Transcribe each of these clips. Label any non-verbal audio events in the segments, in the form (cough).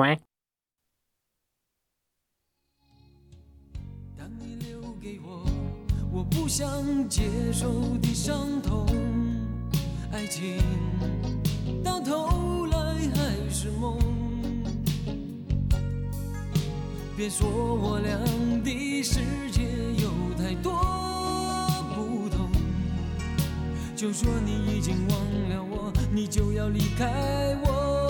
喂。当你留给我我不想接受的伤痛，爱情到头来还是梦。别说我俩的世界有太多不同，就说你已经忘了我，你就要离开我。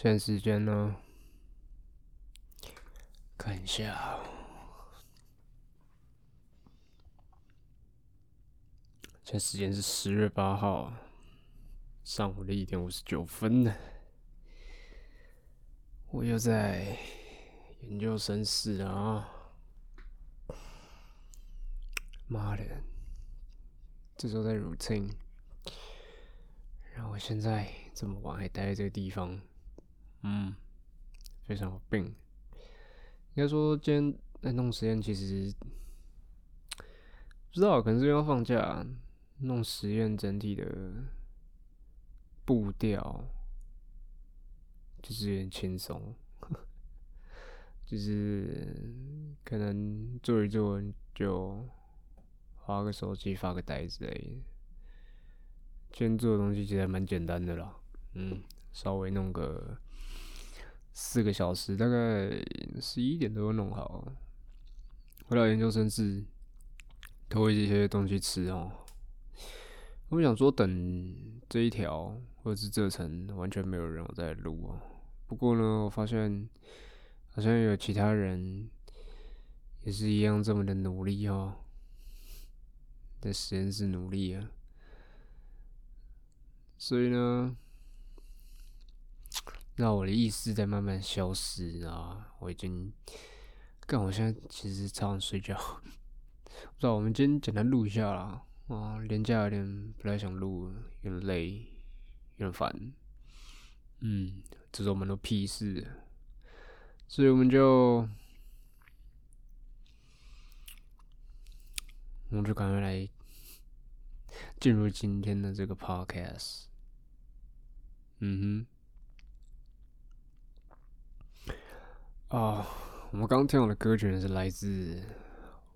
现在时间呢？看一下，现在时间是十月八号上午的一点五十九分呢。我又在研究生室啊！妈的，这周在 routine。然后我现在这么晚还待在这个地方，嗯，非常有病。应该说今天在弄实验，其实不知道，可能是因为放假，弄实验整体的步调就是有点轻松，就是可能做一做就划个手机、发个呆之类的。今天做的东西其实还蛮简单的啦，嗯，稍微弄个四个小时，大概十一点多弄好。回到研究生室，偷一些东西吃哦。我想说，等这一条或者是这层完全没有人我在录啊。不过呢，我发现好像有其他人也是一样这么的努力哦，在实验室努力啊。所以呢，那我的意识在慢慢消失啊！我已经，但，我现在其实超想睡觉。(laughs) 不知道我们今天简单录一下啦，啊，连假有点不太想录，有点累，有点烦。嗯，这是我们的屁事，所以我们就，我们就赶快来进入今天的这个 podcast。嗯哼，啊，我们刚听到的歌曲是来自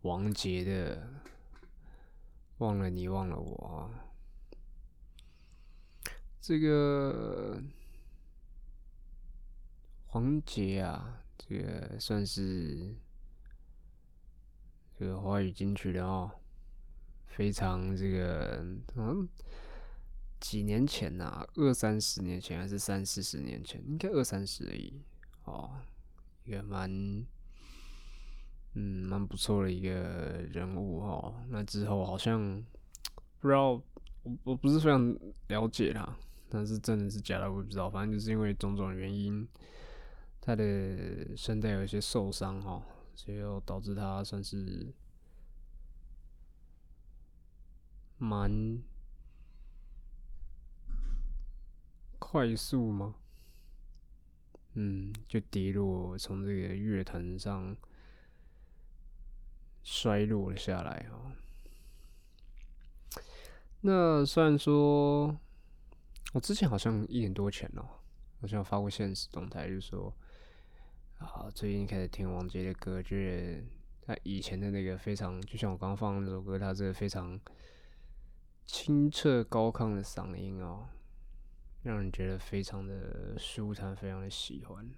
王杰的《忘了你忘了我》。这个王杰啊，这个算是这个华语金曲的哦，非常这个嗯。几年前呐，二三十年前还是三四十年前，应该二三十而已哦，一个蛮，嗯，蛮不错的一个人物哦。那之后好像不知道，我我不是非常了解他，但是真的是假的我也不知道，反正就是因为种种原因，他的声带有一些受伤哈，所以又导致他算是蛮快速吗？嗯，就跌落从这个乐坛上衰落了下来哦。那虽然说，我之前好像一年多前哦，好像发过现实动态，就是说啊，最近开始听王杰的歌，觉得他以前的那个非常，就像我刚放那首歌，他这个非常清澈高亢的嗓音哦，让人觉得非常的舒坦，非常的喜欢。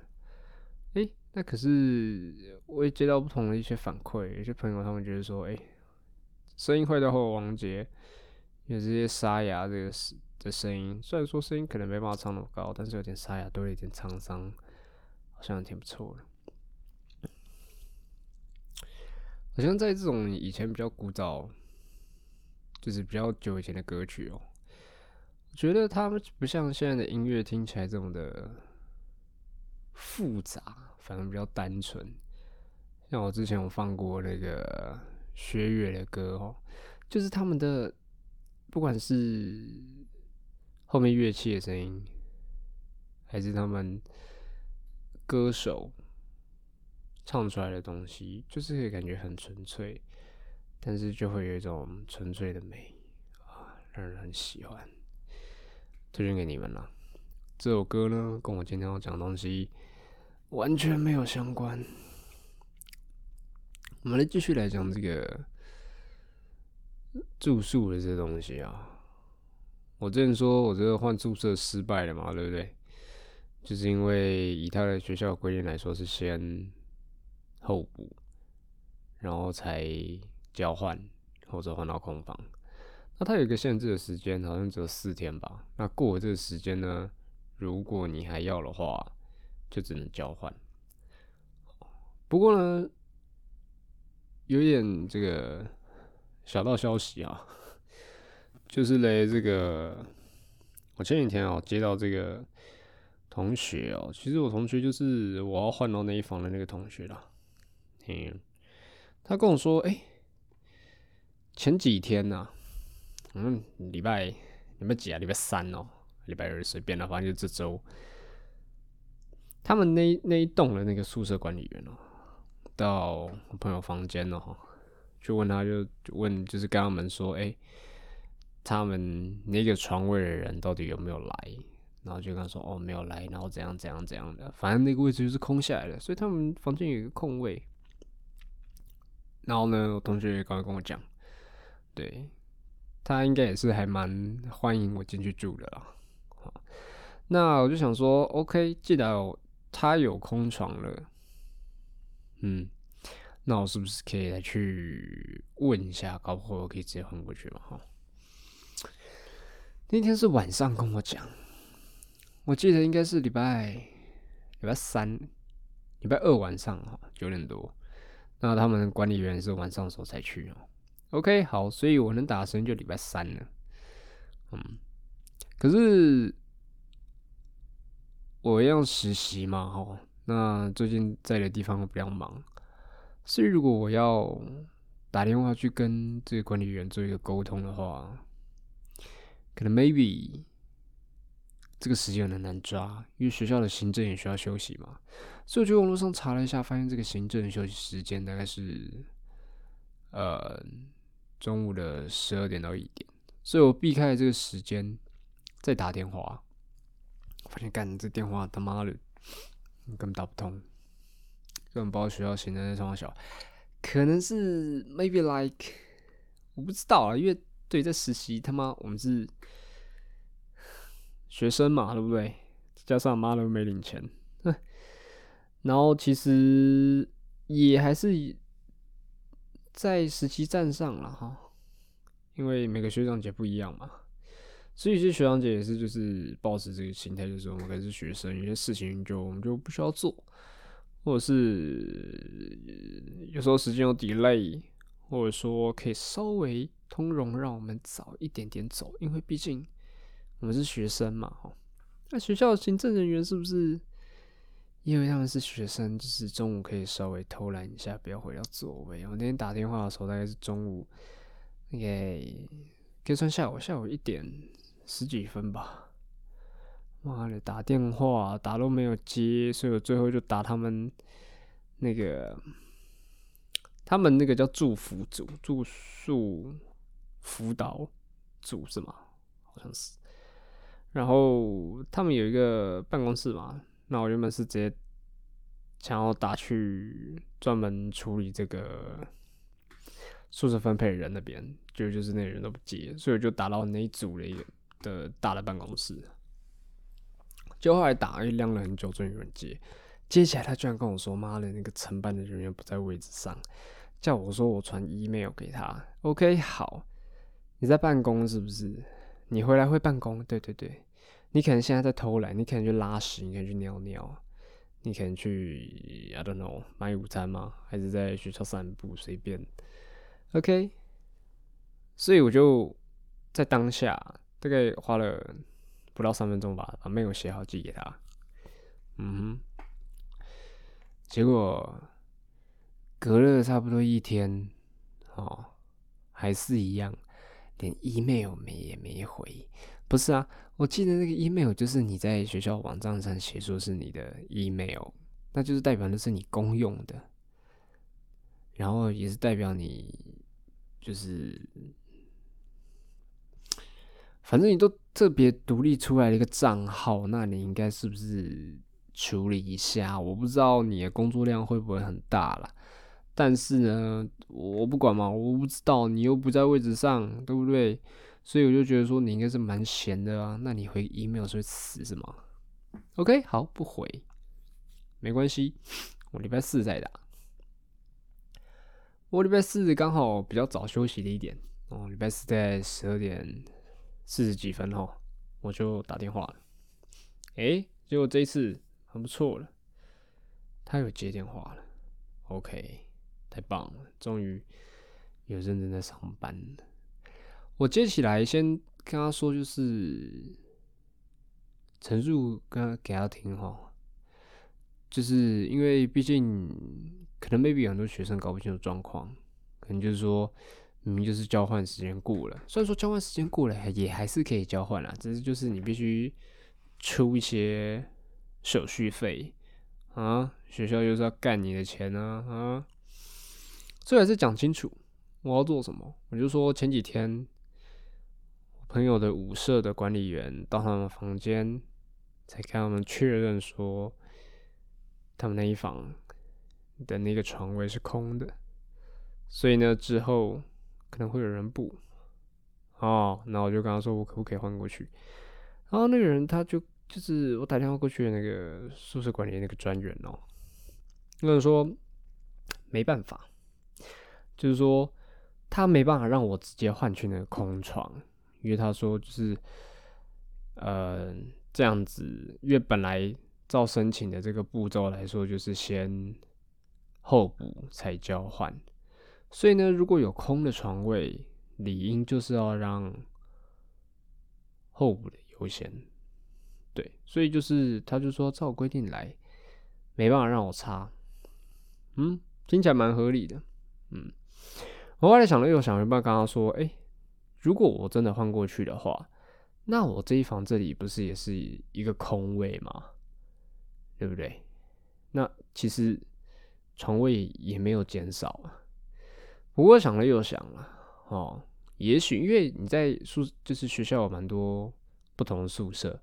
诶，那可是我也接到不同的一些反馈，有些朋友他们觉得说，诶，声音坏掉后，王杰。有这些沙哑这个是的声音，虽然说声音可能没办法唱那么高，但是有点沙哑，多了一点沧桑，好像挺不错的。好像在这种以前比较古早，就是比较久以前的歌曲哦，觉得他们不像现在的音乐听起来这么的复杂，反而比较单纯。像我之前有放过那个薛岳的歌哦，就是他们的。不管是后面乐器的声音，还是他们歌手唱出来的东西，就是可以感觉很纯粹，但是就会有一种纯粹的美啊，让人很喜欢。推荐给你们了。这首歌呢，跟我今天要讲的东西完全没有相关。我们来继续来讲这个。住宿的这东西啊，我之前说我这个换宿舍失败了嘛，对不对？就是因为以他的学校规定来说，是先候补，然后才交换或者换到空房。它有一个限制的时间，好像只有四天吧。那过了这个时间呢，如果你还要的话，就只能交换。不过呢，有点这个。小道消息啊，(laughs) 就是嘞，这个我前几天哦接到这个同学哦，其实我同学就是我要换到那一房的那个同学啦。嗯，他跟我说，哎，前几天呢，嗯，礼拜礼拜几啊？礼拜三哦，礼拜二随便了，反正就这周，他们那那一栋的那个宿舍管理员哦，到我朋友房间哦。就问他，就问，就是跟他们说，哎，他们那个床位的人到底有没有来？然后就跟他说，哦，没有来，然后怎样怎样怎样的，反正那个位置就是空下来的，所以他们房间有一个空位。然后呢，我同学也刚刚跟我讲，对他应该也是还蛮欢迎我进去住的啦。那我就想说，OK，既然他有空床了，嗯。那我是不是可以来去问一下，搞不好我可以直接换过去嘛？哈，那天是晚上跟我讲，我记得应该是礼拜礼拜三、礼拜二晚上哈，九点多。那他们管理员是晚上时候才去哦。OK，好，所以我能打的时间就礼拜三了。嗯，可是我要实习嘛，哈，那最近在的地方比较忙。所以，如果我要打电话去跟这个管理员做一个沟通的话，可能 maybe 这个时间很难抓，因为学校的行政也需要休息嘛。所以，我去网络上查了一下，发现这个行政休息时间大概是呃中午的十二点到一点，所以我避开了这个时间再打电话，发现干这电话他妈的根本打不通。根本不知道学校行政在上小，可能是 maybe like 我不知道啊，因为对在实习他妈我们是学生嘛，对不对？加上妈的没领钱，(laughs) 然后其实也还是在实习站上了哈，因为每个学长姐不一样嘛，所以有些学长姐也是就是保持这个心态，就是我们还是学生，有些事情就我们就不需要做。或者是有时候时间有 delay，或者说可以稍微通融让我们早一点点走，因为毕竟我们是学生嘛，哦，那学校行政人员是不是因为他们是学生，就是中午可以稍微偷懒一下，不要回到座位？我那天打电话的时候大概是中午，应该可以算下午，下午一点十几分吧。妈的，打电话打都没有接，所以我最后就打他们那个，他们那个叫祝福组、住宿辅导组是吗？好像是。然后他们有一个办公室嘛，那我原本是直接想要打去专门处理这个宿舍分配人那边，就就是那人都不接，所以我就打到那一组的一个的大的办公室。就后来打，又晾了很久，终于有人接。接起来，他居然跟我说：“妈的，那个承办的人员不在位置上，叫我说我传 email 给他。”OK，好，你在办公是不是？你回来会办公？对对对，你可能现在在偷懒，你可能去拉屎，你可能去尿尿，你可能去 I don't know 买午餐吗？还是在学校散步？随便。OK，所以我就在当下大概花了。不到三分钟吧，把 mail 写好寄给他。嗯哼，结果隔了差不多一天，哦，还是一样，连 email 没也没回。不是啊，我记得那个 email 就是你在学校网站上写说是你的 email，那就是代表那是你公用的，然后也是代表你就是。反正你都特别独立出来的一个账号，那你应该是不是处理一下？我不知道你的工作量会不会很大啦。但是呢，我不管嘛，我不知道你又不在位置上，对不对？所以我就觉得说你应该是蛮闲的啊。那你回 email 是会死是吗？OK，好，不回，没关系，我礼拜四再打。我礼拜四刚好比较早休息了一点哦，礼拜四在十二点。四十几分哦，我就打电话了。诶，结果这一次很不错了，他有接电话了。OK，太棒了，终于有认真在上班了。我接起来，先跟他说，就是陈述跟他给他听哈，就是因为毕竟可能 maybe 很多学生搞不清楚状况，可能就是说。明明就是交换时间过了，虽然说交换时间过了，也还是可以交换啦，只是就是你必须出一些手续费啊，学校就是要干你的钱啊啊，这还是讲清楚我要做什么。我就说前几天朋友的舞社的管理员到他们房间，才跟他们确认说他们那一房的那个床位是空的，所以呢之后。可能会有人补哦，那我就跟他说，我可不可以换过去？然后那个人他就就是我打电话过去的那个宿舍管理那个专员哦，那个人说没办法，就是说他没办法让我直接换去那个空床，因为他说就是呃这样子，因为本来照申请的这个步骤来说，就是先候补才交换。所以呢，如果有空的床位，理应就是要让候补的优先。对，所以就是他就说照规定来，没办法让我插。嗯，听起来蛮合理的。嗯，我后来想了又想，没办法跟他说，哎，如果我真的换过去的话，那我这一房这里不是也是一个空位吗？对不对？那其实床位也没有减少啊。不过想了又想了，哦，也许因为你在宿，就是学校有蛮多不同的宿舍，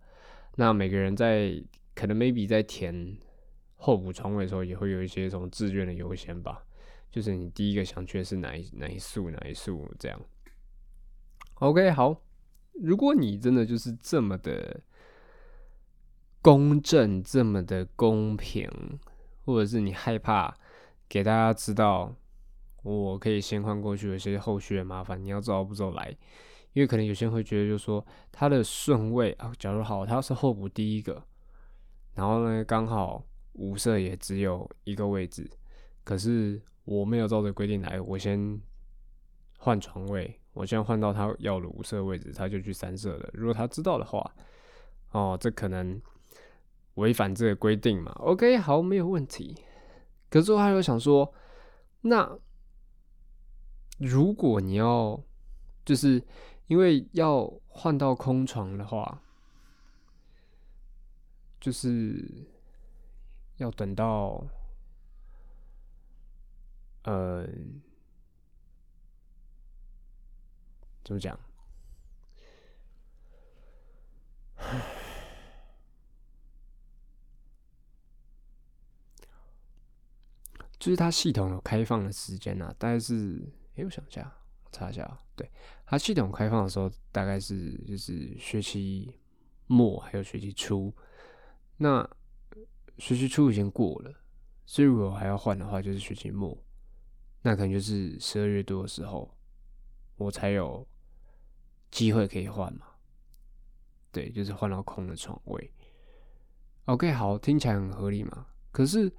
那每个人在可能 maybe 在填候补床位的时候，也会有一些什么志愿的优先吧，就是你第一个想去的是哪一哪一宿哪一宿这样。OK，好，如果你真的就是这么的公正，这么的公平，或者是你害怕给大家知道。我可以先换过去，有些后续的麻烦你要照步骤来，因为可能有些人会觉得，就是说他的顺位啊，假如好，他是候补第一个，然后呢刚好五色也只有一个位置，可是我没有照着规定来，我先换床位，我现在换到他要的五色位置，他就去三色了。如果他知道的话，哦，这可能违反这个规定嘛？OK，好，没有问题。可是我还有想说，那如果你要，就是因为要换到空床的话，就是要等到，呃。怎么讲？就是它系统有开放的时间啊，大概是……哎，我想一下，我查一下。对，它系统开放的时候，大概是就是学期末还有学期初。那学期初已经过了，所以如果还要换的话，就是学期末，那可能就是十二月多的时候，我才有。机会可以换嘛？对，就是换到空的床位。OK，好，听起来很合理嘛。可是，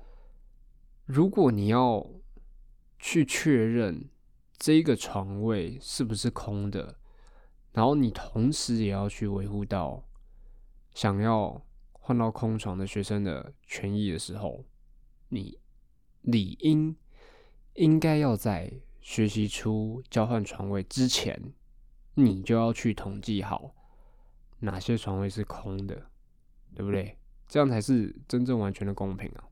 如果你要去确认这个床位是不是空的，然后你同时也要去维护到想要换到空床的学生的权益的时候，你理应应该要在学习出交换床位之前。你就要去统计好哪些床位是空的，对不对？这样才是真正完全的公平啊！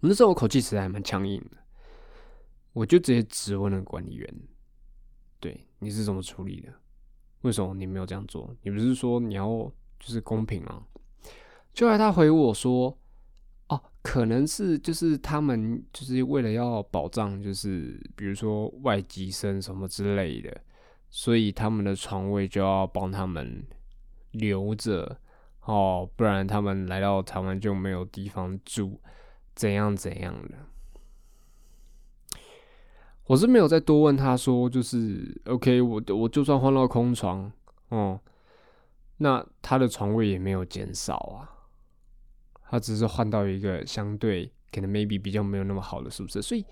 那时候我口气实在还蛮强硬的，我就直接质问了管理员：“对，你是怎么处理的？为什么你没有这样做？你不是说你要就是公平吗？”就来他回我说：“哦，可能是就是他们就是为了要保障，就是比如说外籍生什么之类的。”所以他们的床位就要帮他们留着哦，不然他们来到台湾就没有地方住，怎样怎样的。我是没有再多问他说，就是 OK，我我就算换到空床，哦，那他的床位也没有减少啊，他只是换到一个相对可能 maybe 比较没有那么好的宿舍，所以。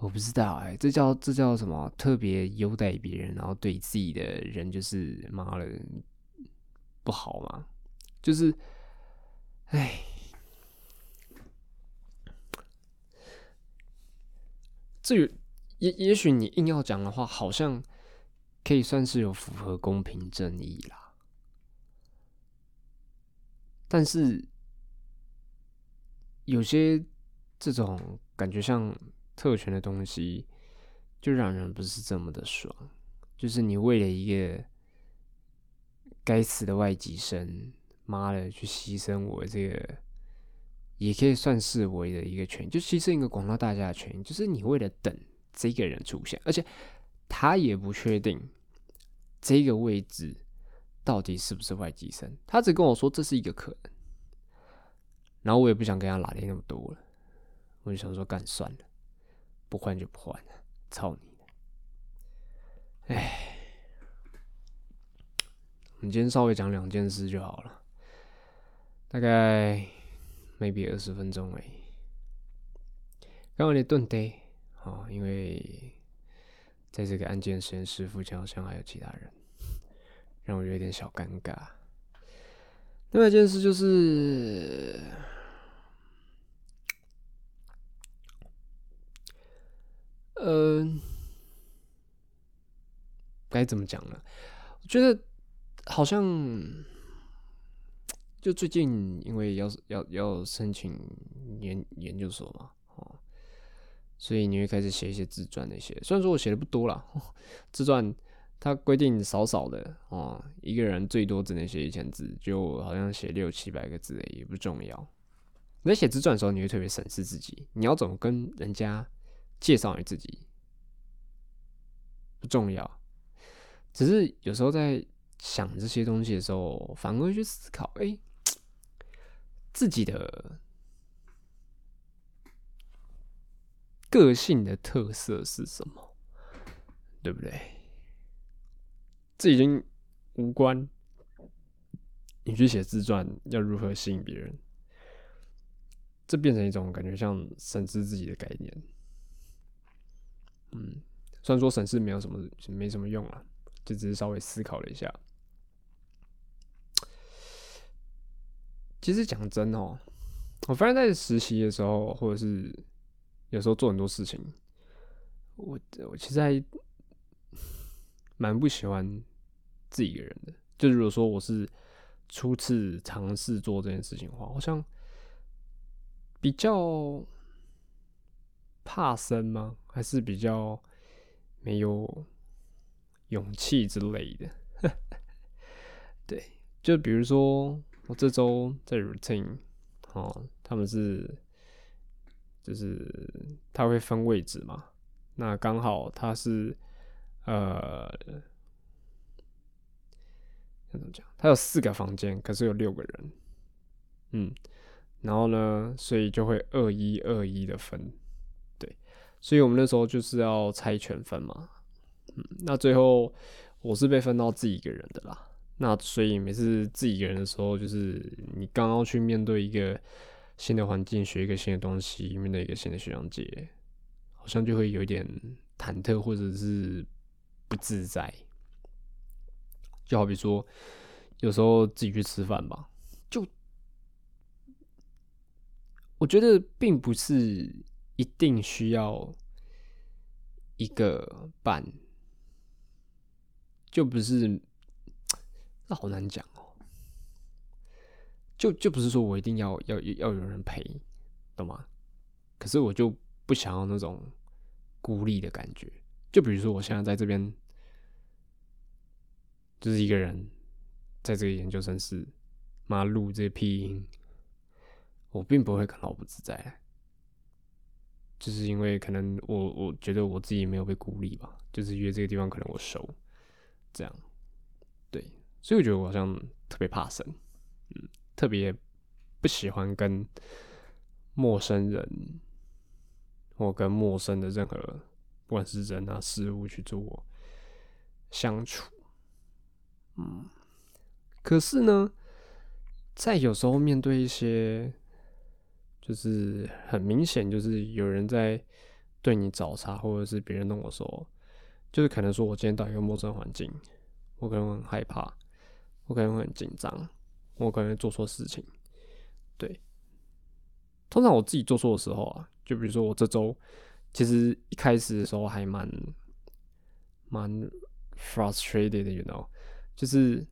我不知道哎，这叫这叫什么？特别优待别人，然后对自己的人就是妈的不好吗？就是，哎，这也也许你硬要讲的话，好像可以算是有符合公平正义啦。但是有些这种感觉像。特权的东西就让人不是这么的爽，就是你为了一个该死的外籍生，妈的去牺牲我这个，也可以算是我的一个权，就牺牲一个广大大家的权，就是你为了等这个人出现，而且他也不确定这个位置到底是不是外籍生，他只跟我说这是一个可能，然后我也不想跟他拉连那么多了，我就想说干算了。不换就不换了，操你的！哎，我们今天稍微讲两件事就好了，大概 maybe 二十分钟而已。刚刚那顿得啊，因为在这个案件实验室附近好像还有其他人，让我有点小尴尬。另外一件事就是。呃，该怎么讲呢？我觉得好像就最近，因为要要要申请研研究所嘛，哦，所以你会开始写一些自传那些。虽然说我写的不多啦，(laughs) 自传它规定少少的哦，一个人最多只能写一千字，就好像写六七百个字也不重要。你在写自传的时候，你会特别审视自己，你要怎么跟人家。介绍你自己不重要，只是有时候在想这些东西的时候，反而去思考：哎，自己的个性的特色是什么？对不对？这已经无关你去写自传要如何吸引别人，这变成一种感觉像审视自己的概念。嗯，虽然说审视没有什么没什么用啊，就只是稍微思考了一下。其实讲真哦，我发现在实习的时候，或者是有时候做很多事情，我我其实还蛮不喜欢自己一个人的。就如果说我是初次尝试做这件事情的话，好像比较怕生吗？还是比较没有勇气之类的？(laughs) 对，就比如说。我这周在 routine，哦，他们是，就是他会分位置嘛，那刚好他是，呃，怎么讲？他有四个房间，可是有六个人，嗯，然后呢，所以就会二一二一的分，所以我们那时候就是要猜拳分嘛，嗯，那最后我是被分到自己一个人的啦。那所以每次自己一个人的时候，就是你刚要去面对一个新的环境，学一个新的东西，面对一个新的学长姐，好像就会有一点忐忑或者是不自在。就好比说，有时候自己去吃饭吧，就我觉得并不是一定需要一个伴，就不是。那好难讲哦，就就不是说我一定要要要有人陪，懂吗？可是我就不想要那种孤立的感觉。就比如说我现在在这边，就是一个人在这个研究生室，妈录这些屁音，我并不会感到不自在，就是因为可能我我觉得我自己没有被孤立吧，就是因为这个地方可能我熟，这样。对所以我觉得我好像特别怕生，嗯，特别不喜欢跟陌生人或跟陌生的任何不管是人啊事物去做相处，嗯，可是呢，在有时候面对一些就是很明显就是有人在对你找茬，或者是别人弄我，说，就是可能说我今天到一个陌生环境，我可能很害怕。我可能会很紧张，我可能做错事情。对，通常我自己做错的时候啊，就比如说我这周，其实一开始的时候还蛮蛮 frustrated 的，you know，就是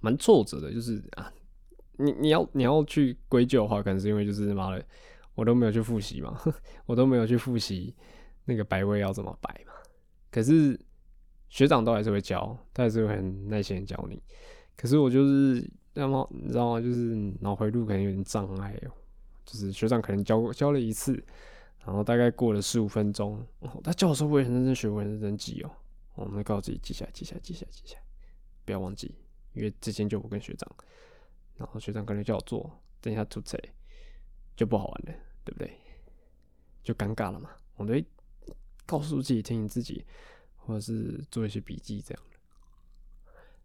蛮挫折的。就是啊，你你要你要去归咎的话，可能是因为就是妈的，我都没有去复习嘛，(laughs) 我都没有去复习那个摆位要怎么摆嘛。可是。学长都还是会教，他还是会很耐心教你。可是我就是，那么你知道吗？就是脑回路可能有点障碍哦。就是学长可能教教了一次，然后大概过了十五分钟，他教的时候我也很认真学，我很认真记哦。我们告诉自己记下来，记下来，记下来，记下来，不要忘记，因为之前就我跟学长，然后学长可能叫我做，等一下出错就不好玩了，对不对？就尴尬了嘛。我会告诉自己，提醒自己。或者是做一些笔记这样的，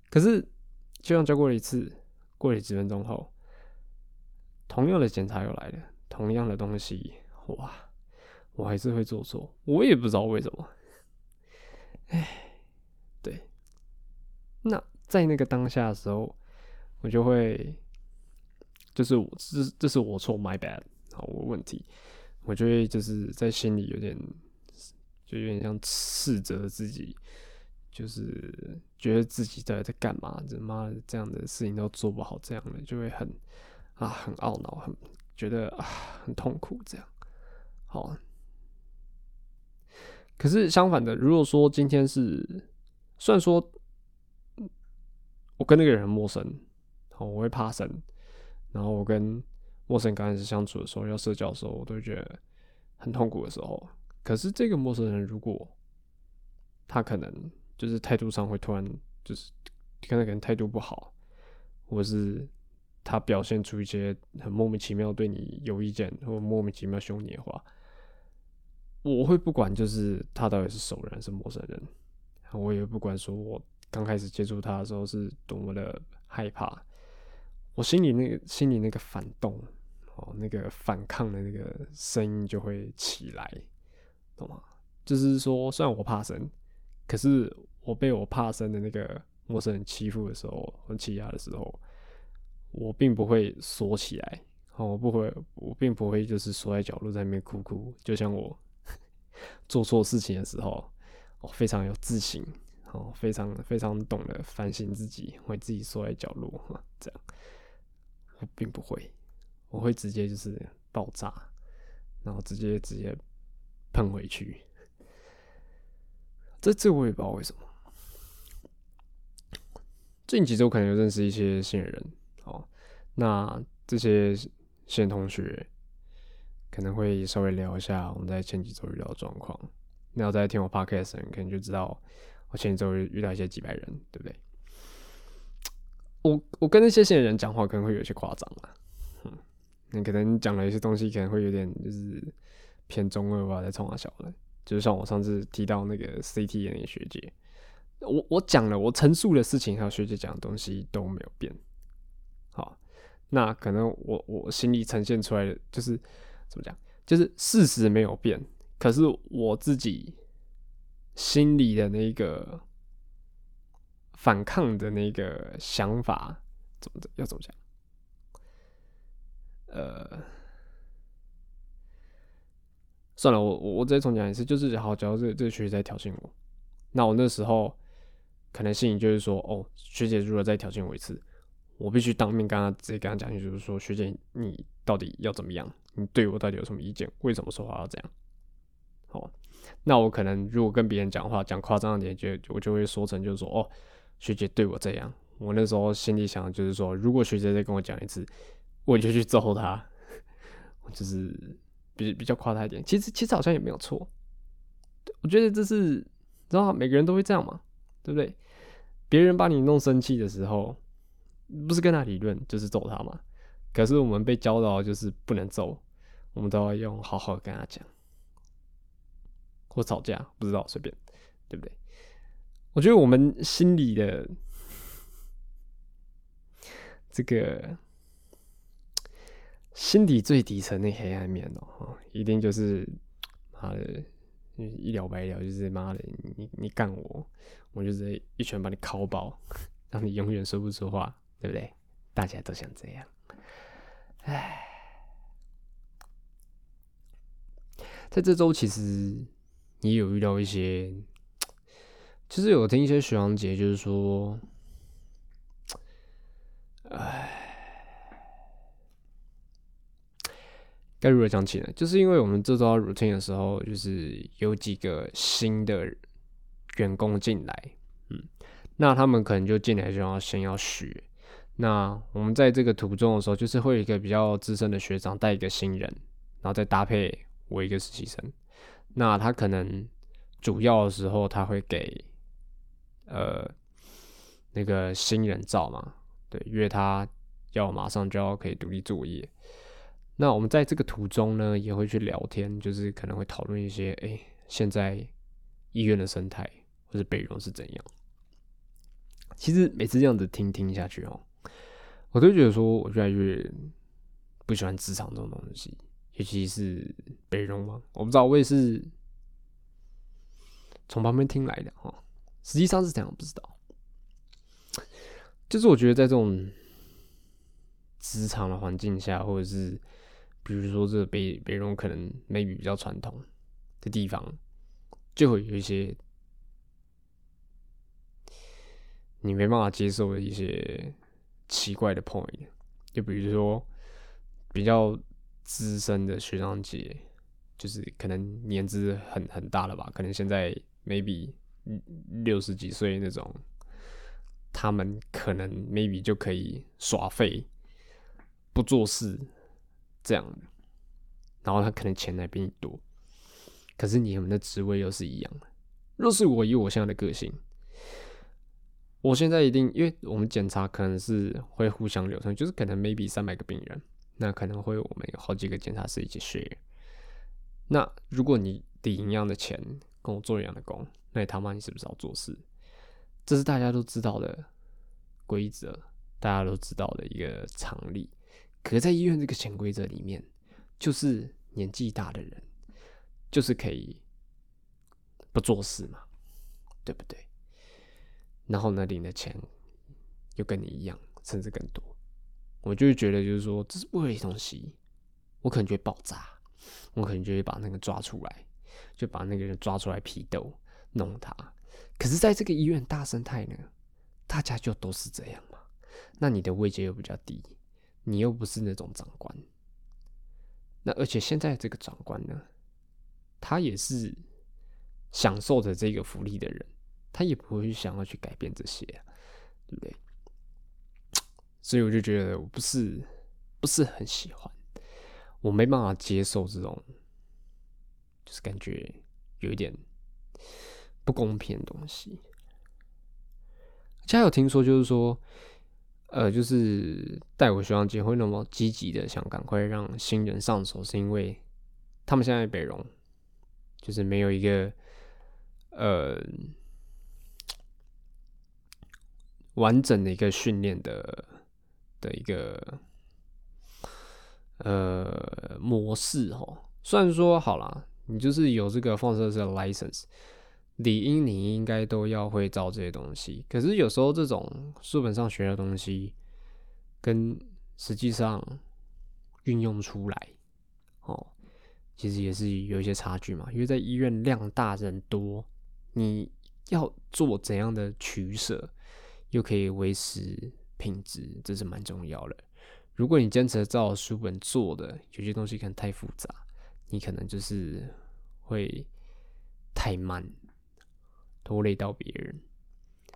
可是就像教过了一次，过了几分钟后，同样的检查又来了，同样的东西，哇，我还是会做错，我也不知道为什么。哎，对，那在那个当下的时候，我就会，就是我这这是我错，my bad，好，我问题，我就会就是在心里有点。就有点像斥责自己，就是觉得自己在在干嘛？这妈的这样的事情都做不好，这样的就会很啊很懊恼，很觉得啊很痛苦。这样好，可是相反的，如果说今天是虽然说我跟那个人很陌生，好我会怕生，然后我跟陌生人刚开始相处的时候，要社交的时候，我都觉得很痛苦的时候。可是这个陌生人，如果他可能就是态度上会突然就是可能可能态度不好，或是他表现出一些很莫名其妙对你有意见或莫名其妙凶你的话，我会不管就是他到底是熟人还是陌生人，我也不管说我刚开始接触他的时候是多么的害怕，我心里那个心里那个反动哦，那个反抗的那个声音就会起来。懂吗？就是说，虽然我怕生，可是我被我怕生的那个陌生人欺负的时候，或欺压的时候，我并不会缩起来，哦，我不会，我并不会就是缩在角落在那边哭哭，就像我 (laughs) 做错事情的时候，我非常有自信，哦，非常非常懂得反省自己，会自己缩在角落，这样，并不会，我会直接就是爆炸，然后直接直接喷回去。这这我也不知道为什么。近几周可能有认识一些新人，哦，那这些新同学可能会稍微聊一下我们在前几周遇到的状况。那要在听我 podcast 的人，可能就知道我前几周遇到一些几百人，对不对？我我跟那些新人讲话可能会有些夸张啊，嗯，你可能讲了一些东西，可能会有点就是偏中二吧，在冲他笑的。就是像我上次提到那个 CT 的那个学姐，我我讲了，我陈述的事情还有学姐讲的东西都没有变。好，那可能我我心里呈现出来的就是怎么讲，就是事实没有变，可是我自己心里的那个反抗的那个想法，怎么要怎么讲？呃。算了，我我我直接重讲一次，就是好，假如这这个学姐在挑衅我，那我那时候可能心里就是说，哦，学姐如果再挑衅我一次，我必须当面跟她直接跟她讲，就是说，学姐你到底要怎么样？你对我到底有什么意见？为什么说话要这样？好，那我可能如果跟别人讲话讲夸张一点，就我就会说成就是说，哦，学姐对我这样。我那时候心里想就是说，如果学姐再跟我讲一次，我就去揍她，(laughs) 我就是。比比较夸她一点，其实其实好像也没有错。我觉得这是，知道每个人都会这样嘛，对不对？别人把你弄生气的时候，不是跟他理论，就是揍他嘛。可是我们被教导就是不能揍，我们都要用好好跟他讲，或吵架，不知道随便，对不对？我觉得我们心里的这个。心底最底层那黑暗面哦，一定就是妈的一了百了，就是妈的你你干我，我就是一拳把你敲爆，(laughs) 让你永远说不出话，对不对？大家都想这样。唉，在这周其实你有遇到一些，其实有听一些学长姐就是说，唉。该如何讲起呢？就是因为我们这周 routine 的时候，就是有几个新的员工进来，嗯，那他们可能就进来就要先要学。那我们在这个途中的时候，就是会有一个比较资深的学长带一个新人，然后再搭配我一个实习生。那他可能主要的时候，他会给呃那个新人照嘛，对，因为他要马上就要可以独立作业。那我们在这个途中呢，也会去聊天，就是可能会讨论一些，哎，现在医院的生态或者北容是怎样。其实每次这样子听听下去哦，我都觉得说，我越来越不喜欢职场这种东西，尤其是北荣嘛，我不知道，我也是从旁边听来的哈，实际上是怎样不知道。就是我觉得在这种职场的环境下，或者是比如说，这个北北荣可能 maybe 比较传统的地方，就会有一些你没办法接受的一些奇怪的 point。就比如说，比较资深的学长姐，就是可能年资很很大了吧，可能现在 maybe 六十几岁那种，他们可能 maybe 就可以耍废，不做事。这样，然后他可能钱还比你多，可是你们的职位又是一样的。若是我以我现在的个性，我现在一定，因为我们检查可能是会互相流通，就是可能 maybe 三百个病人，那可能会我们有好几个检查师一起 share。那如果你抵一样的钱跟我做一样的工，那你他妈你是不是要做事？这是大家都知道的规则，大家都知道的一个常理。可，在医院这个潜规则里面，就是年纪大的人，就是可以不做事嘛，对不对？然后呢，领的钱又跟你一样，甚至更多，我就会觉得就是说，这是为了东西，我可能就会爆炸，我可能就会把那个抓出来，就把那个人抓出来批斗，弄他。可是，在这个医院大生态呢，大家就都是这样嘛。那你的位阶又比较低，你又不是那种长官。那而且现在这个长官呢，他也是享受着这个福利的人，他也不会想要去改变这些，对不对？所以我就觉得我不是不是很喜欢，我没办法接受这种，是感觉有一点不公平的东西。家有听说，就是说。呃，就是带我学长姐会那么积极的想赶快让新人上手，是因为他们现在北荣就是没有一个呃完整的一个训练的的一个呃模式哦。虽然说好了，你就是有这个放射的 license。理应你应该都要会造这些东西，可是有时候这种书本上学的东西，跟实际上运用出来，哦，其实也是有一些差距嘛。因为在医院量大人多，你要做怎样的取舍，又可以维持品质，这是蛮重要的。如果你坚持照书本做的，有些东西可能太复杂，你可能就是会太慢。拖累到别人，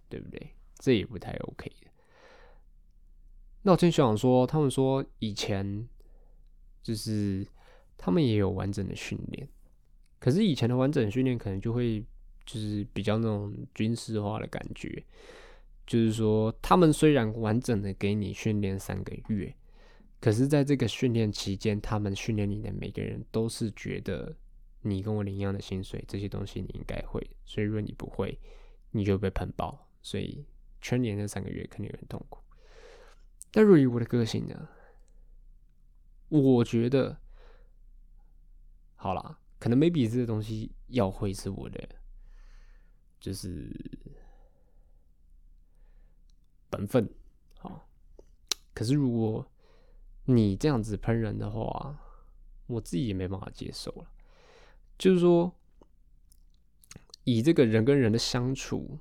对不对？这也不太 OK 的。那我听学长说，他们说以前就是他们也有完整的训练，可是以前的完整训练可能就会就是比较那种军事化的感觉，就是说他们虽然完整的给你训练三个月，可是在这个训练期间，他们训练你的每个人都是觉得。你跟我领一样的薪水，这些东西你应该会，所以如果你不会，你就被喷爆。所以全年那三个月肯定很痛苦。但若以我的个性呢，我觉得好啦，可能 maybe 这个东西要会是我的，就是本分。好，可是如果你这样子喷人的话，我自己也没办法接受了。就是说，以这个人跟人的相处，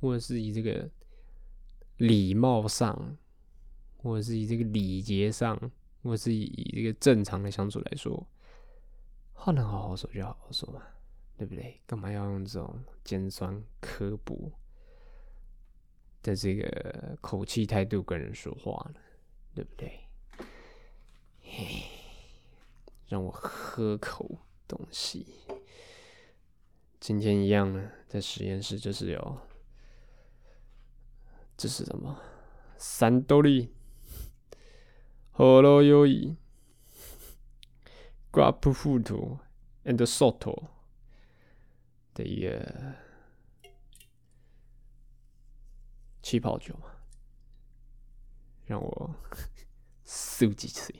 或者是以这个礼貌上，或者是以这个礼节上，或者是以这个正常的相处来说，话能好好说就好好说嘛，对不对？干嘛要用这种尖酸刻薄的这个口气态度跟人说话呢？对不对？让我喝口。东西，今天一样呢，在实验室就是有，这是什么？三多利、和罗优伊、grape fruit and soto 的一个气泡酒嘛，让我 (laughs) 数几次。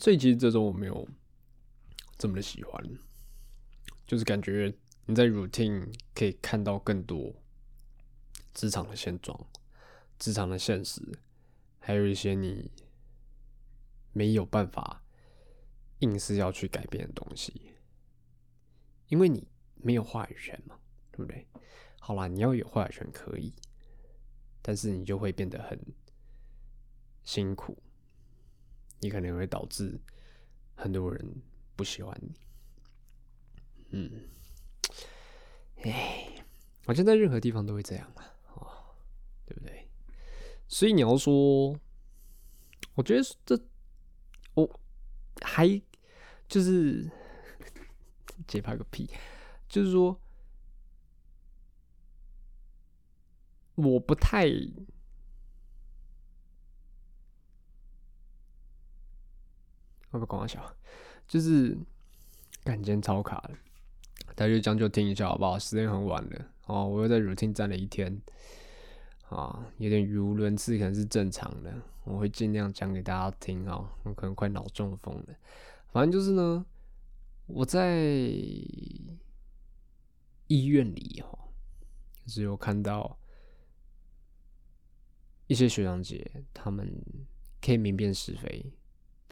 所以其实这种我没有这么的喜欢，就是感觉你在 routine 可以看到更多职场的现状、职场的现实，还有一些你没有办法硬是要去改变的东西，因为你没有话语权嘛，对不对？好啦，你要有话语权可以，但是你就会变得很辛苦。你可能会导致很多人不喜欢你，嗯，哎，好像在任何地方都会这样啊，哦，对不对？所以你要说，我觉得这我还就是 (laughs) 节拍个屁，就是说我不太。会不会光小？就是感觉超卡的，大家就将就听一下好不好？时间很晚了哦，我又在 routine 站了一天，啊，有点语无伦次，可能是正常的。我会尽量讲给大家听啊，我可能快脑中风了。反正就是呢，我在医院里哈，就是有看到一些学长姐，他们可以明辨是非，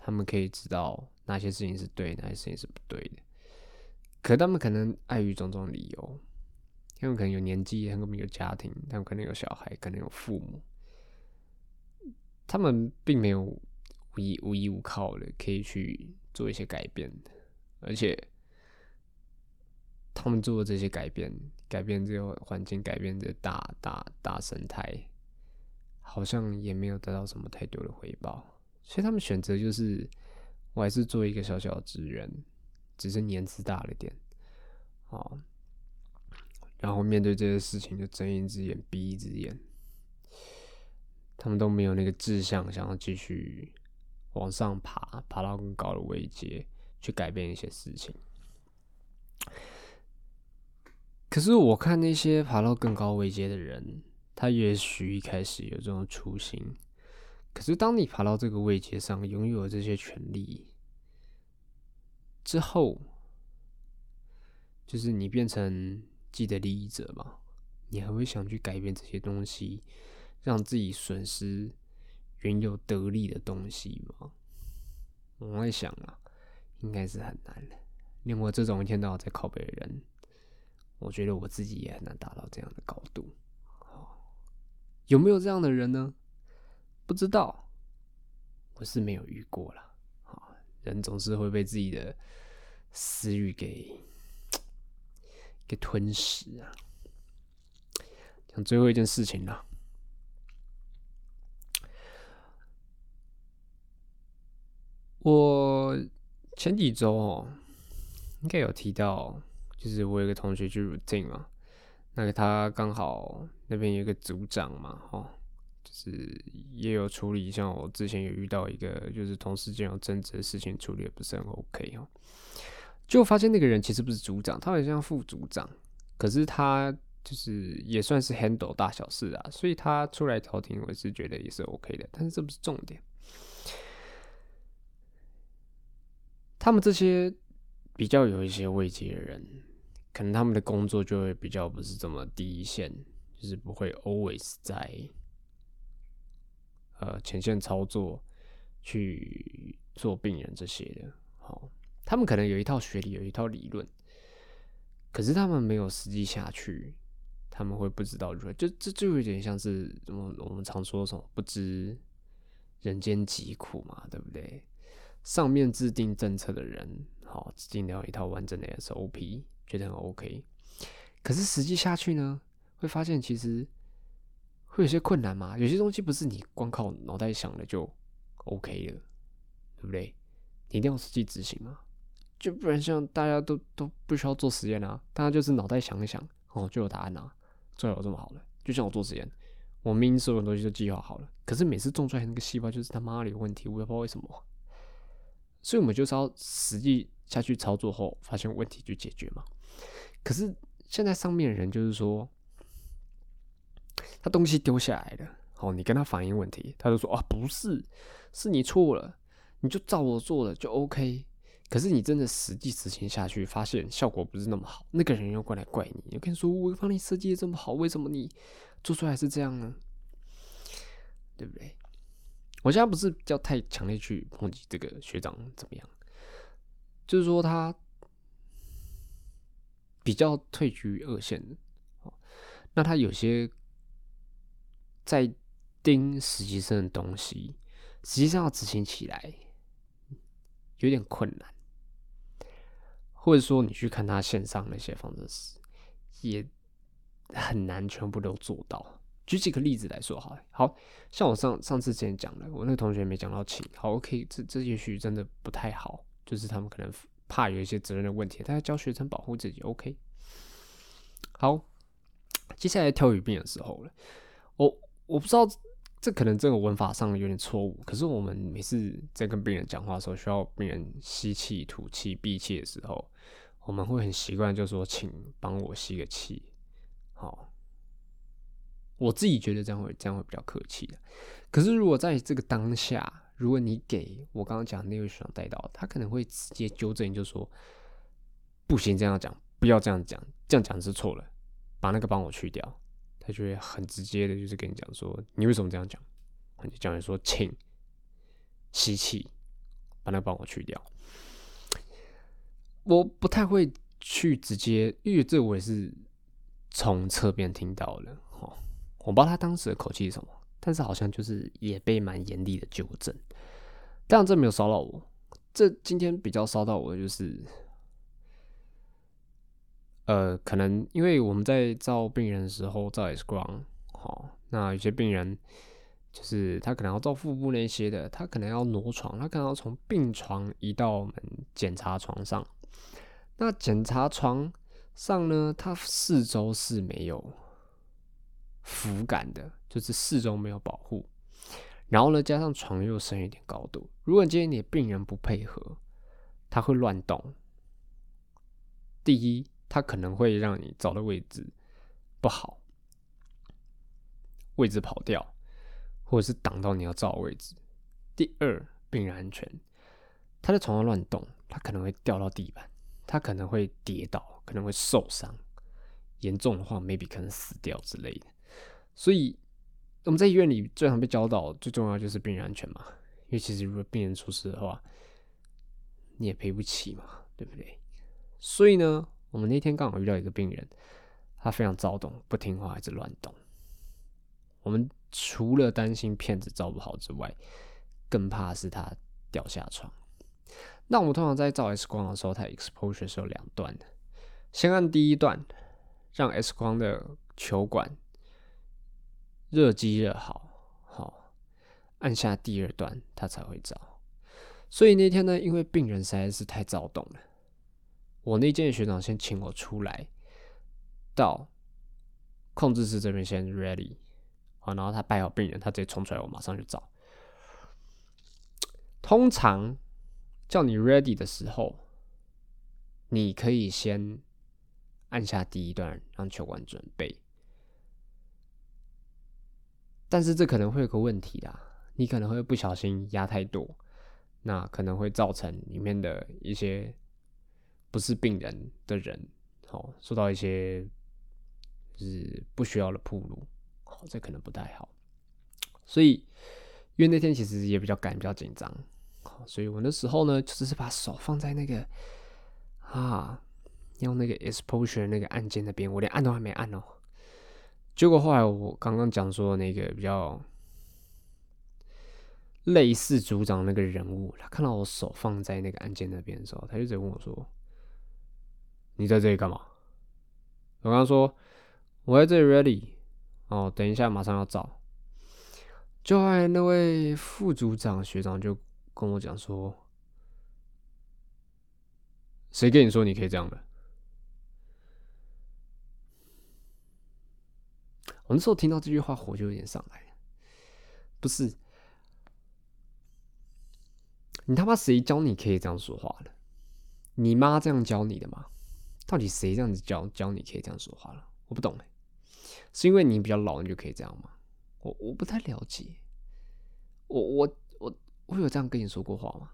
他们可以知道哪些事情是对，哪些事情是不对的。可他们可能碍于种种理由，他们可能有年纪，他们可能有家庭，他们可能有小孩，可能有父母。他们并没有无依无依无靠的可以去做一些改变的，而且他们做的这些改变，改变这个环境，改变这大大大生态，好像也没有得到什么太多的回报，所以他们选择就是，我还是做一个小小职员，只是年资大了点，啊，然后面对这些事情就睁一只眼闭一只眼。他们都没有那个志向，想要继续往上爬，爬到更高的位阶，去改变一些事情。可是我看那些爬到更高位阶的人，他也许一开始有这种初心，可是当你爬到这个位阶上，拥有了这些权利之后，就是你变成既得利益者嘛，你还会想去改变这些东西？让自己损失原有得利的东西吗？我在想啊，应该是很难的。连我这种一天到晚在靠背的人，我觉得我自己也很难达到这样的高度。有没有这样的人呢？不知道，我是没有遇过了。人总是会被自己的私欲给 (tsk) 给吞噬啊。讲最后一件事情了。我前几周哦，应该有提到，就是我有个同学去 routine 嘛，那个他刚好那边有一个组长嘛，哦，就是也有处理，像我之前有遇到一个，就是同事间有争执的事情处理的不是很 OK 哦，就发现那个人其实不是组长，他好像副组长，可是他就是也算是 handle 大小事啊，所以他出来调停，我是觉得也是 OK 的，但是这不是重点。他们这些比较有一些位阶的人，可能他们的工作就会比较不是这么第一线，就是不会 always 在呃前线操作去做病人这些的。好，他们可能有一套学历，有一套理论，可是他们没有实际下去，他们会不知道如何。就这就有点像是我们我们常说什么不知人间疾苦嘛，对不对？上面制定政策的人，好制定了一套完整的 SOP，觉得很 OK。可是实际下去呢，会发现其实会有些困难嘛。有些东西不是你光靠脑袋想的就 OK 了，对不对？你一定要实际执行嘛，就不然像大家都都不需要做实验啊，大家就是脑袋想一想，哦，就有答案啊，最好这么好了。就像我做实验，我明明所有东西都计划好了，可是每次种出来那个细胞就是他妈的有问题，我也不知道为什么。所以，我们就是要实际下去操作后，发现问题就解决嘛。可是现在上面的人就是说，他东西丢下来了，哦，你跟他反映问题，他就说啊，不是，是你错了，你就照我做了就 OK。可是你真的实际执行下去，发现效果不是那么好，那个人又过来怪你，又跟你说我帮你设计的这么好，为什么你做出来是这样呢？对不对？我现在不是叫太强烈去抨击这个学长怎么样，就是说他比较退居二线的，那他有些在盯实习生的东西，实际上要执行起来有点困难，或者说你去看他线上那些方程式，也很难全部都做到。举几个例子来说，好，好像我上上次之前讲的，我那个同学没讲到请，好，OK，这这也许真的不太好，就是他们可能怕有一些责任的问题，他要教学生保护自己，OK。好，接下来挑语病的时候了，我我不知道这可能这个文法上有点错误，可是我们每次在跟病人讲话的时候，需要病人吸气、吐气、闭气的时候，我们会很习惯就说，请帮我吸个气。好，我自己觉得这样会这样会比较客气的。可是如果在这个当下，如果你给我刚刚讲那位学长带到，他可能会直接纠正，就说不行，这样讲，不要这样讲，这样讲是错了，把那个帮我去掉。他就会很直接的，就是跟你讲说，你为什么这样讲？你就讲说，请吸气，把那帮我去掉。我不太会去直接，因为这我也是从侧边听到的，哦，我不知道他当时的口气是什么，但是好像就是也被蛮严厉的纠正。但这没有烧到我，这今天比较烧到我的就是，呃，可能因为我们在照病人的时候照 X 光，好，那有些病人就是他可能要照腹部那些的，他可能要挪床，他可能要从病床移到我们检查床上。那检查床上呢，它四周是没有扶杆的，就是四周没有保护。然后呢，加上床又升一点高度，如果今天你的病人不配合，他会乱动。第一，他可能会让你找的位置不好，位置跑掉，或者是挡到你要照的位置。第二，病人安全，他在床上乱动，他可能会掉到地板。他可能会跌倒，可能会受伤，严重的话，maybe 可能死掉之类的。所以我们在医院里最常被教导，最重要就是病人安全嘛。因为其实如果病人出事的话，你也赔不起嘛，对不对？所以呢，我们那天刚好遇到一个病人，他非常躁动，不听话，一直乱动。我们除了担心片子照不好之外，更怕是他掉下床。那我们通常在照 X 光的时候，它 exposure 是有两段的。先按第一段，让 X 光的球管热机热好，好按下第二段，它才会照。所以那天呢，因为病人实在是太躁动了，我那间的学长先请我出来，到控制室这边先 ready，好，然后他摆好病人，他直接冲出来，我马上就找。通常。叫你 ready 的时候，你可以先按下第一段，让球管准备。但是这可能会有个问题啦，你可能会不小心压太多，那可能会造成里面的一些不是病人的人，哦，受到一些就是不需要的铺路，哦，这可能不太好。所以，因为那天其实也比较赶，比较紧张。好所以我那时候呢，就只是把手放在那个啊，用那个 exposure 那个按键那边，我连按都还没按哦。结果后来我刚刚讲说那个比较类似组长那个人物，他看到我手放在那个按键那边的时候，他就直接问我说：“你在这里干嘛？”我刚刚说：“我在这里 ready 哦，等一下马上要照。”就后来那位副组长学长就。跟我讲说，谁跟你说你可以这样的？我那时候听到这句话，火就有点上来。不是，你他妈谁教你可以这样说话的？你妈这样教你的吗？到底谁这样子教教你可以这样说话了？我不懂哎，是因为你比较老，你就可以这样吗？我我不太了解。我我。我我有这样跟你说过话吗？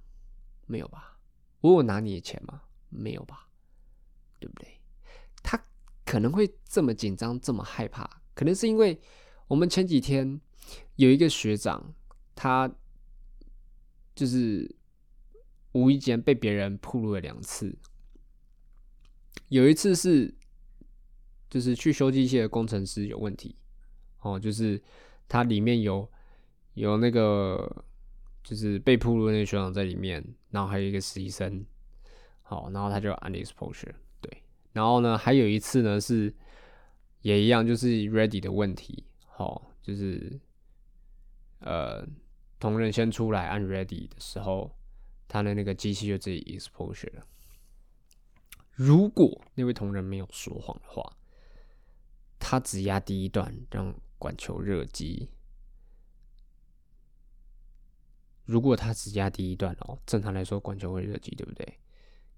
没有吧。我有拿你的钱吗？没有吧。对不对？他可能会这么紧张，这么害怕，可能是因为我们前几天有一个学长，他就是无意间被别人铺路了两次。有一次是就是去修机械的工程师有问题，哦，就是它里面有有那个。就是被铺路那个学长在里面，然后还有一个实习生，好，然后他就按 exposure，对，然后呢，还有一次呢是也一样，就是 ready 的问题，好，就是呃，同仁先出来按 ready 的时候，他的那个机器就自己 exposure 了。如果那位同仁没有说谎的话，他只压第一段让管球热机。如果他只压第一段哦，正常来说管球会热机，对不对？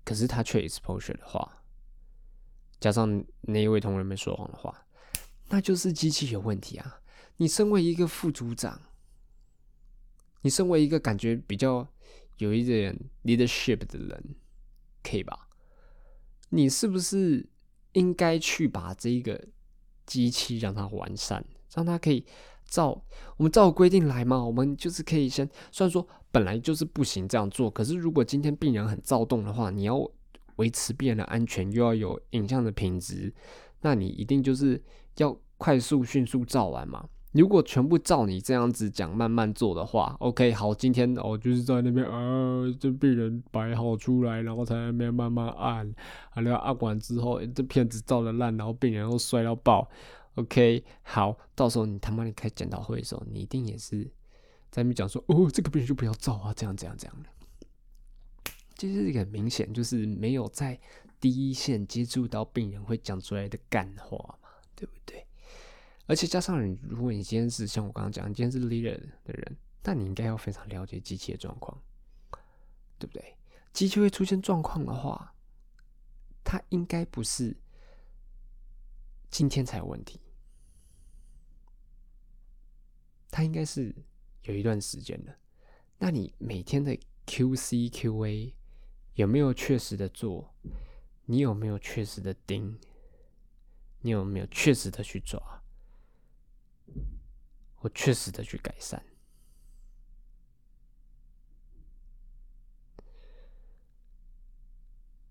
可是他却 exposure 的话，加上那一位同仁没说谎的话，那就是机器有问题啊！你身为一个副组长，你身为一个感觉比较有一点 leadership 的人，可以吧？你是不是应该去把这个机器让它完善，让它可以照我们照规定来嘛？我们就是可以先，虽然说本来就是不行这样做，可是如果今天病人很躁动的话，你要维持病人的安全，又要有影像的品质，那你一定就是要快速、迅速照完嘛。如果全部照你这样子讲，慢慢做的话，OK，好，今天哦就是在那边啊，这病人摆好出来，然后才那边慢慢按，然后按完之后，这片子照的烂，然后病人又摔到爆，OK，好，到时候你他妈你开检讨会的时候，你一定也是在那边讲说，哦，这个病人就不要照啊，这样这样这样的。就是一个明显就是没有在第一线接触到病人会讲出来的干话嘛，对不对？而且加上你，如果你今天是像我刚刚讲，你今天是 leader 的人，那你应该要非常了解机器的状况，对不对？机器会出现状况的话，它应该不是今天才有问题，它应该是有一段时间的。那你每天的 QC、QA。有没有确实的做？你有没有确实的盯？你有没有确实的去抓？我确实的去改善？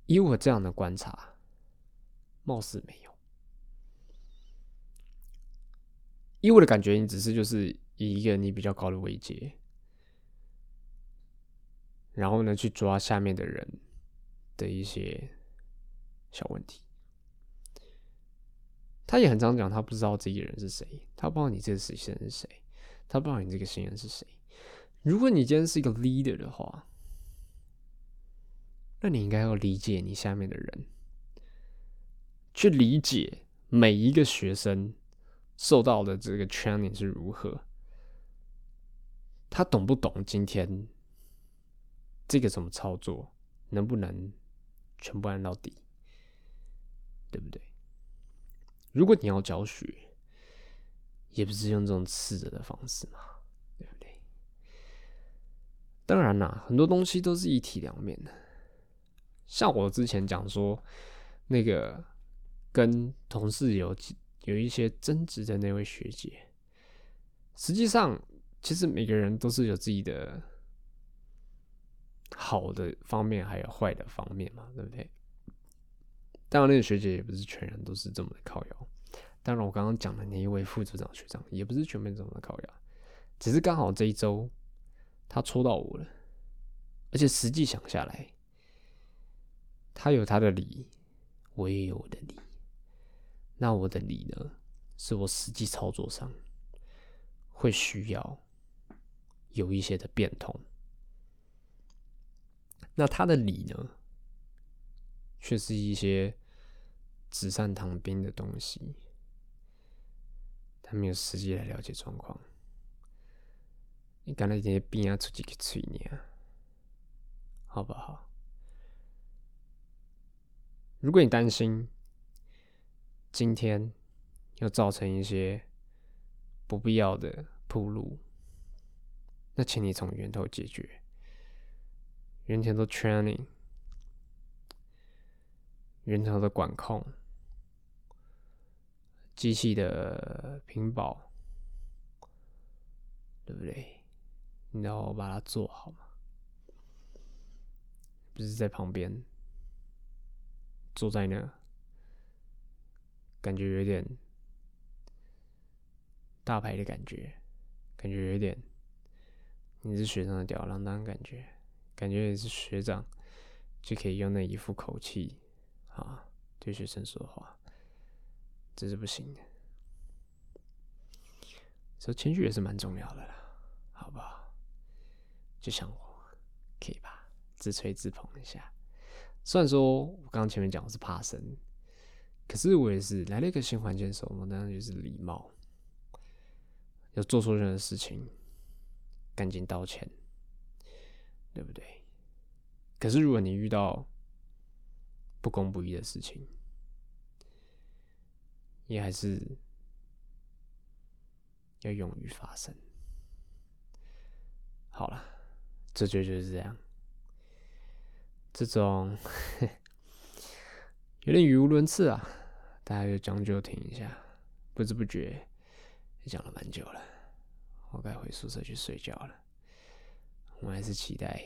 以我这样的观察，貌似没有。以我的感觉，你只是就是以一个你比较高的位阶。然后呢，去抓下面的人的一些小问题。他也很常讲，他不知道这个人是谁，他不知道你这个实习生是谁，他不知道你这个新人是谁。如果你今天是一个 leader 的话，那你应该要理解你下面的人，去理解每一个学生受到的这个 training 是如何，他懂不懂今天？这个怎么操作？能不能全部按到底？对不对？如果你要教学，也不是用这种斥责的方式嘛，对不对？当然啦，很多东西都是一体两面的。像我之前讲说，那个跟同事有有一些争执的那位学姐，实际上其实每个人都是有自己的。好的方面还有坏的方面嘛，对不对？当然，那个学姐也不是全然都是这么的靠摇。当然，我刚刚讲的那一位副组长学长也不是全面这么的靠摇，只是刚好这一周他戳到我了。而且实际想下来，他有他的理，我也有我的理。那我的理呢，是我实际操作上会需要有一些的变通。那他的理呢，却是一些纸上谈兵的东西，他没有实际来了解状况。你刚才这些病啊，出去去催你啊，好不好？如果你担心今天又造成一些不必要的铺路，那请你从源头解决。源头的 training，源头的管控，机器的屏保，对不对？然后把它做好嘛，不是在旁边坐在那，感觉有点大牌的感觉，感觉有点你是学生的吊儿郎当感觉。感觉也是学长，就可以用那一副口气啊对学生说话，这是不行的。所以谦虚也是蛮重要的啦，好不好？就像我，可以吧？自吹自捧一下。虽然说我刚刚前面讲我是怕生，可是我也是来了一个新环境的时候，我当然就是礼貌，要做错任何事情，赶紧道歉。对不对？可是如果你遇到不公不义的事情，也还是要勇于发声。好了，这就就是这样。这种 (laughs) 有点语无伦次啊，大家就将就听一下。不知不觉也讲了蛮久了，我该回宿舍去睡觉了。我还是期待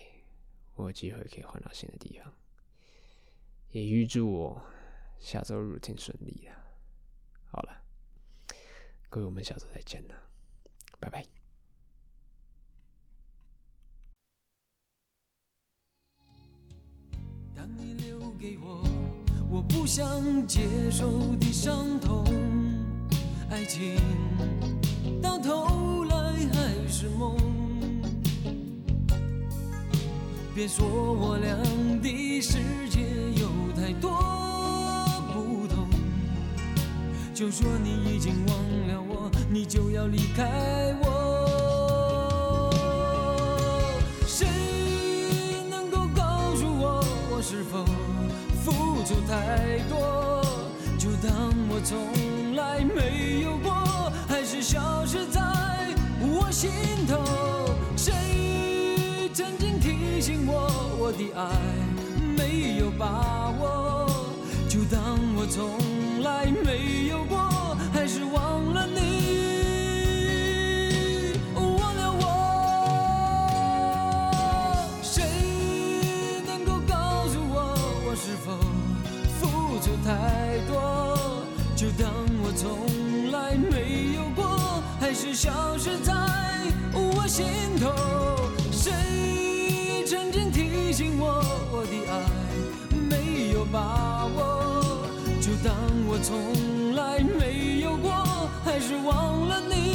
我有机会可以换到新的地方，也预祝我下周日挺顺利的。好了，各位，我们下次再见了，拜拜。当你留给我我不想接受的伤痛，爱情到头来还是梦。别说我俩的世界就说你已经忘了我，你就要离开我。谁能够告诉我，我是否付出太多？就当我从来没有过，还是消失在我心头。谁曾经提醒我，我的爱没有把握？当我从来没有过，还是忘了你，忘了我。谁能够告诉我，我是否付出太多？就当我从来没有过，还是消失在我心头。谁曾经提醒我，我的爱没有把握？从来没有过还是忘了你。